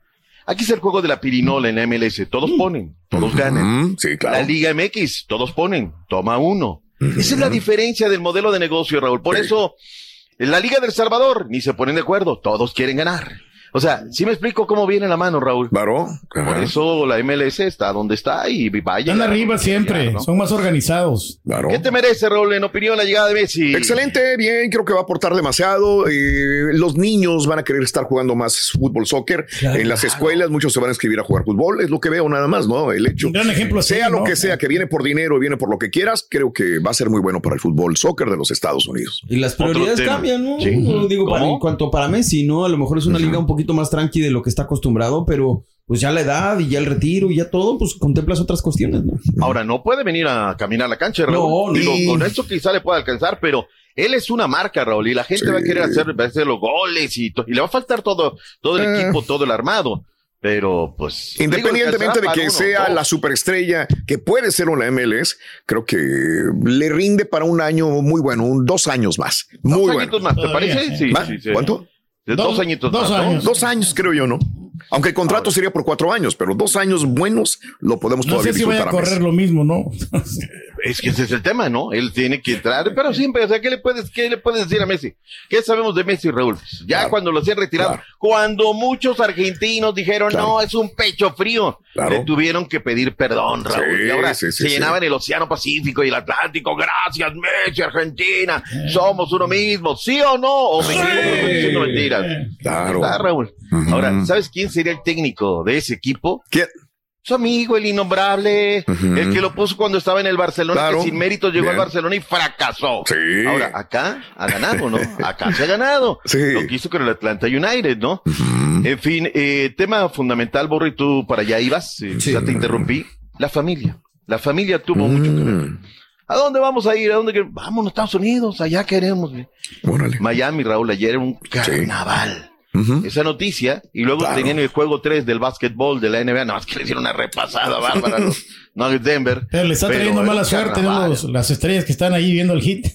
Aquí es el juego de la pirinola en la MLS. Todos ponen, todos ganan. Sí, claro. La Liga MX, todos ponen, toma uno. Esa es la diferencia del modelo de negocio, Raúl. Por eso, en la Liga del Salvador ni se ponen de acuerdo, todos quieren ganar. O sea, sí me explico cómo viene la mano, Raúl. Claro. Por eso la MLS está donde está y vaya. Están arriba siempre, son más organizados. Claro. ¿Qué te merece, Raúl, en opinión la llegada de Messi? Excelente, bien, creo que va a aportar demasiado. eh, los niños van a querer estar jugando más fútbol, soccer. en las escuelas muchos se van a escribir a jugar fútbol, es lo que veo nada más, ¿no? El hecho. Un gran ejemplo sea lo ¿no? que sea, que viene por dinero y viene por lo que quieras, creo que va a ser muy bueno para el fútbol, soccer de los Estados Unidos. Y las prioridades cambian, ¿no? Digo, para, en cuanto para Messi, ¿no? A lo mejor es una liga un poquito más tranqui de lo que está acostumbrado, pero pues ya la edad y ya el retiro y ya todo, pues contemplas otras cuestiones, ¿no? Ahora, no puede venir a caminar la cancha, Raúl. No, Digo, ni- con eso quizá le pueda alcanzar, pero él es una marca, Raúl, y la gente va a querer hacer, va a hacer los goles y, le va a faltar todo, todo el Eh. equipo, todo el armado. Pero, pues. Independientemente de que sea la superestrella que puede ser una MLS, creo que le rinde para un año muy bueno, un dos años más. Muy Dos bueno. más, ¿te parece? Sí, sí, sí. ¿Cuánto? De dos, añitos más, ¿no? Dos años, creo yo, ¿no? Aunque el contrato sería por cuatro años, pero dos años buenos lo podemos No todavía sé si vaya a disfrutar. correr lo mismo, ¿no? Es que ese es el tema, ¿no? Él tiene que entrar, pero siempre, o sea, ¿qué le puedes, qué le puedes decir a Messi? ¿Qué sabemos de Messi, Raúl? Ya cuando lo hacían retirado, cuando muchos argentinos dijeron, no, es un pecho frío, Claro. le tuvieron que pedir perdón, Raúl. Sí, y ahora sí, sí, se sí. llenaban el Océano Pacífico y el Atlántico, gracias, Messi, Argentina, somos uno mismo, ¿sí o no? O me equivoco, estoy diciendo mentiras. Claro. Está, Raúl. Ahora, ¿sabes quién sería el técnico de ese equipo? ¿Quién? Su amigo, el innombrable, el que lo puso cuando estaba en el Barcelona, Claro. que sin méritos llegó Bien. al Barcelona y fracasó. Sí. Ahora, acá ha ganado, ¿no? Acá se ha ganado. Lo que hizo con el Atlanta United, ¿no? En fin, eh, tema fundamental, Borri, tú para allá ibas, eh, ya te interrumpí. La familia. La familia tuvo mucho que ver. Mm. ¿A dónde vamos a ir? ¿A dónde queremos? Vamos a Estados Unidos, allá queremos. Miami, Raúl, ayer era un carnaval. Esa noticia, y luego tenían el juego 3 del básquetbol de la NBA, no, es que le hicieron una repasada bárbara a los Nuggets Denver. Pero le está Pero trayendo mala suerte las estrellas que están ahí viendo el hit.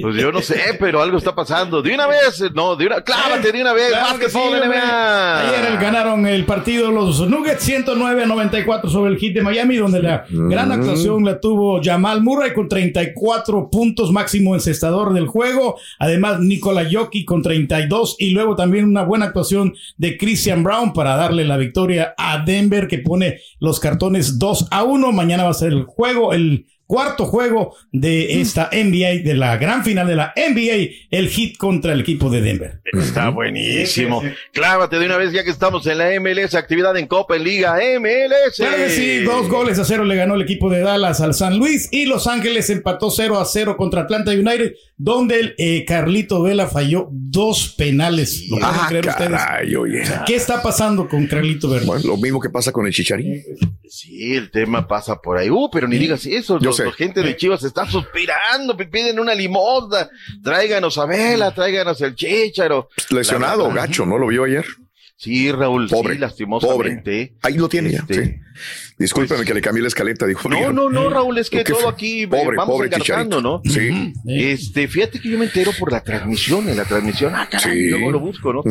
Pues yo no sé, pero algo está pasando. De una vez, no, de una, clávate de una vez, Claro que básquetbol sí. Ayer ganaron el partido los Nuggets 109 a 94 sobre el Heat de Miami, donde la gran actuación la tuvo Jamal Murray con 34 puntos máximo encestador del juego. Además, Nikola Jokic con 32 y luego también una buena actuación de Christian Brown para darle la victoria a Denver que pone los cartones 2 a 1. Mañana va a ser el juego, el cuarto juego de esta NBA, de la gran final de la NBA, el Heat contra el equipo de Denver. Está buenísimo. Clávate de una vez ya que estamos en la MLS, actividad en Copa en Liga MLS. Claro que sí, dos goles a cero le ganó el equipo de Dallas al San Luis y Los Ángeles empató 0 a 0 contra Atlanta United, donde el eh, Carlito Vela falló dos penales. ¿Lo pueden Ah, creer ustedes? ¿Qué está pasando con Carlito Vela? Bueno, lo mismo que pasa con el Chicharín. Sí, el tema pasa por ahí. Uh, pero ni digas eso. Yo Los gente de Chivas está suspirando, piden una limosna. Tráiganos a Vela, tráiganos el Chicharo. Lesionado, La gacho, ¿no lo vio ayer? Sí, Raúl, Pobre, sí, lastimosamente. Ahí lo tiene ya, Este, sí. Discúlpeme que le cambié la escaleta, dijo. No, no, no, Raúl, es que ¿Qué todo fue? aquí eh, Pobre, vamos pobre engarzando, ¿no? Sí. Este, fíjate que yo me entero por la transmisión, en la transmisión, ah, caray, Sí. luego lo busco, ¿no?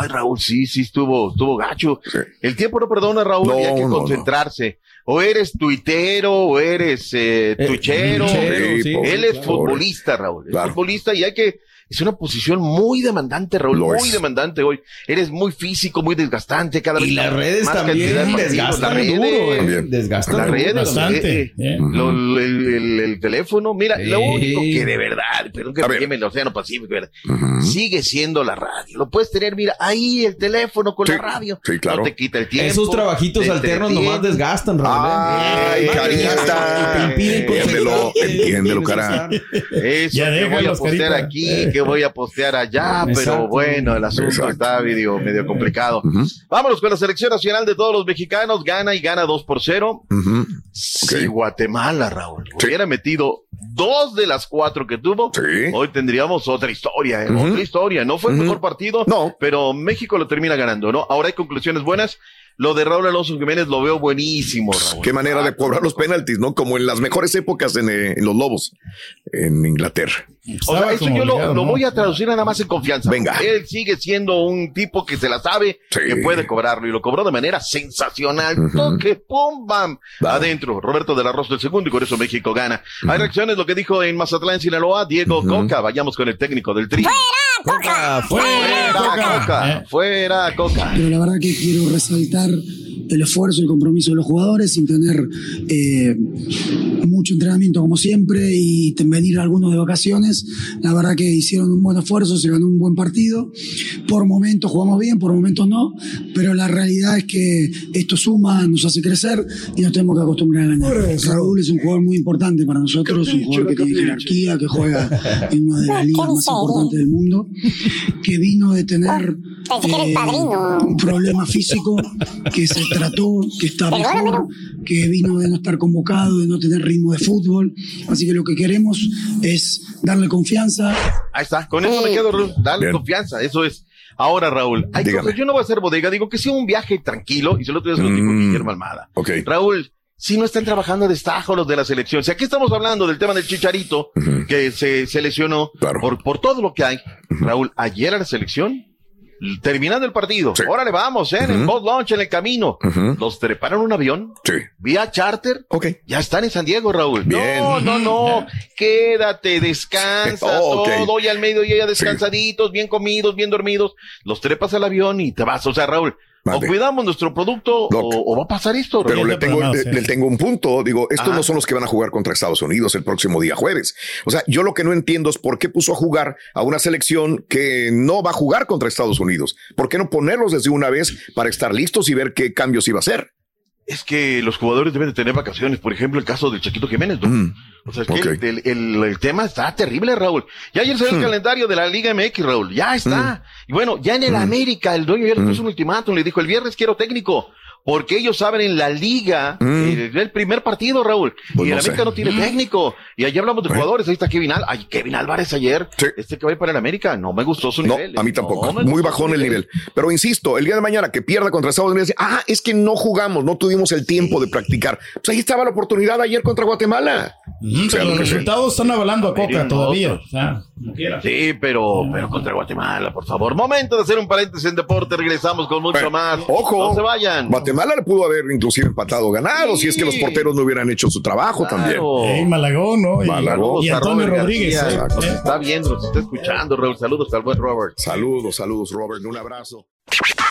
Ay, Raúl, sí, sí, estuvo, estuvo gacho. El tiempo no perdona, Raúl, No, y hay que no, no. concentrarse. O eres tuitero, o eres eh, tuchero. tuchero, sí, Él pobre, es claro. futbolista, Raúl. Es futbolista y hay que es una posición muy demandante, Raúl, Lo muy es. demandante hoy. Eres muy físico, muy desgastante cada vez. Y las redes más también desgastan las duro, redes, eh. También. Desgastan las redes, bastante, eh, eh. lo- el, el- el teléfono, mira, lo único que de verdad, perdón que A me queme el Océano Pacífico, ¿verdad? Ujú. sigue siendo la radio. Lo puedes tener, mira, ahí el teléfono con Sí, la radio. sí, claro. No te quita el tiempo. Esos trabajitos te alternos entretiene. nomás desgastan, Raúl. ¿eh? Ay, Eh, carita. Entiéndelo, entiéndelo, cara. que Eso Ya que voy a postear aquí, Eh. Que voy a postear allá, pero Exacto. bueno, el asunto Exacto. está medio, medio complicado. Ujú. Vámonos con la selección nacional de todos los mexicanos, gana y gana 2 por 0. Ujú. Si Guatemala, Raúl, hubiera metido dos de las cuatro que tuvo, hoy tendríamos otra historia, ¿eh? Ujú. otra historia. No fue el mejor partido, No. pero México lo termina ganando, ¿no? Ahora hay conclusiones buenas. Lo de Raúl Alonso Jiménez lo veo buenísimo, Raúl. Qué manera de cobrar los penaltis, ¿no? Como en las mejores épocas en, eh, en los Lobos, en Inglaterra. O sea, eso yo lo, lo voy a traducir nada más en confianza. Venga. Él sigue siendo un tipo que se la sabe, Sí. que puede cobrarlo y lo cobró de manera sensacional. Toque, pum, bam, adentro. Roberto de la Rosa el segundo y con eso México gana. Hay reacciones, lo que dijo en Mazatlán, Sinaloa, Diego Coca. Vayamos con el técnico del tri. Coca, Fuera, Coca. Fuera, Coca. Pero la verdad que quiero resaltar el esfuerzo y el compromiso de los jugadores sin tener eh, mucho entrenamiento como siempre y venir algunos de vacaciones. La verdad que hicieron un buen esfuerzo, se ganó un buen partido. Por momentos jugamos bien, por momentos no, pero la realidad es que esto suma, nos hace crecer y nos tenemos que acostumbrar a ganar. Raúl es un jugador muy importante para nosotros, un jugador que tiene jerarquía, que juega en una de las ligas más importantes del mundo, que vino de tener eh, un problema físico, que se trató, que está mejor, que vino de no estar convocado, de no tener ritmo de fútbol. Así que lo que queremos es darle confianza. Ahí está, con eso me quedo, Raúl. Dale confianza, eso es. Ahora, Raúl, hay cosas, yo no voy a hacer bodega, digo que sea un viaje tranquilo, y se lo estoy diciendo con Guillermo Almada. Ok. Raúl, si no están trabajando de destajo los de la selección, si aquí estamos hablando del tema del Chicharito, que se, se lesionó por, por todo lo que hay. Raúl, ayer a la selección, terminando el partido, órale, vamos, ¿eh? en el post launch, en el camino, los treparon un avión, vía charter, ya están en San Diego, Raúl. No, no, no, quédate, descansa, Oh, ok. todo, y al mediodía ya descansaditos, bien comidos, bien dormidos, los trepas al avión y te vas, o sea, Raúl, o cuidamos nuestro producto o, o va a pasar esto. Pero le tengo, le, le tengo un punto. Digo, estos Ajá. no son los que van a jugar contra Estados Unidos el próximo día jueves. O sea, yo lo que no entiendo es por qué puso a jugar a una selección que no va a jugar contra Estados Unidos. ¿Por qué no ponerlos desde una vez para estar listos y ver qué cambios iba a hacer? Es que los jugadores deben de tener vacaciones. Por ejemplo, el caso del Chaquito Jiménez, ¿no? O sea, es que Mm. el, el- el tema está terrible, Raúl. Ya ayer salió el Hmm. calendario de la Liga MX, Raúl. Ya está. Y bueno, ya en el América, el dueño ya le puso un ultimátum. Le dijo, el viernes quiero técnico. Porque ellos saben en la liga, eh, el primer partido, Raúl. Pues y el no sé. América no tiene técnico. Y allí hablamos de jugadores. Ahí está Kevin Álvarez. Ay, Kevin Álvarez ayer. Este que va a ir para el América. No me gustó su No, nivel. a mí tampoco. No Muy bajón el nivel. Pero insisto, el día de mañana que pierda contra Estados Unidos, dice, ah, es que no jugamos, no tuvimos el tiempo de practicar. Pues ahí estaba la oportunidad ayer contra Guatemala. Mm, Sea pero lo los sea. resultados están avalando a Coca todavía. O sea, como. Sí, pero, pero contra Guatemala, por favor. Momento de hacer un paréntesis en deporte. Regresamos con mucho más. Ojo. No se vayan. Guatemala le pudo haber inclusive empatado ganado si es que los porteros no hubieran hecho su trabajo también. Ey, Malagón, ¿no? Y- Malagón. Y, Antonio Robert Rodríguez. García. ¿eh? Nos está viendo, nos está escuchando, Raúl. Saludos al buen Robert. Saludos, saludos, Robert. Un abrazo.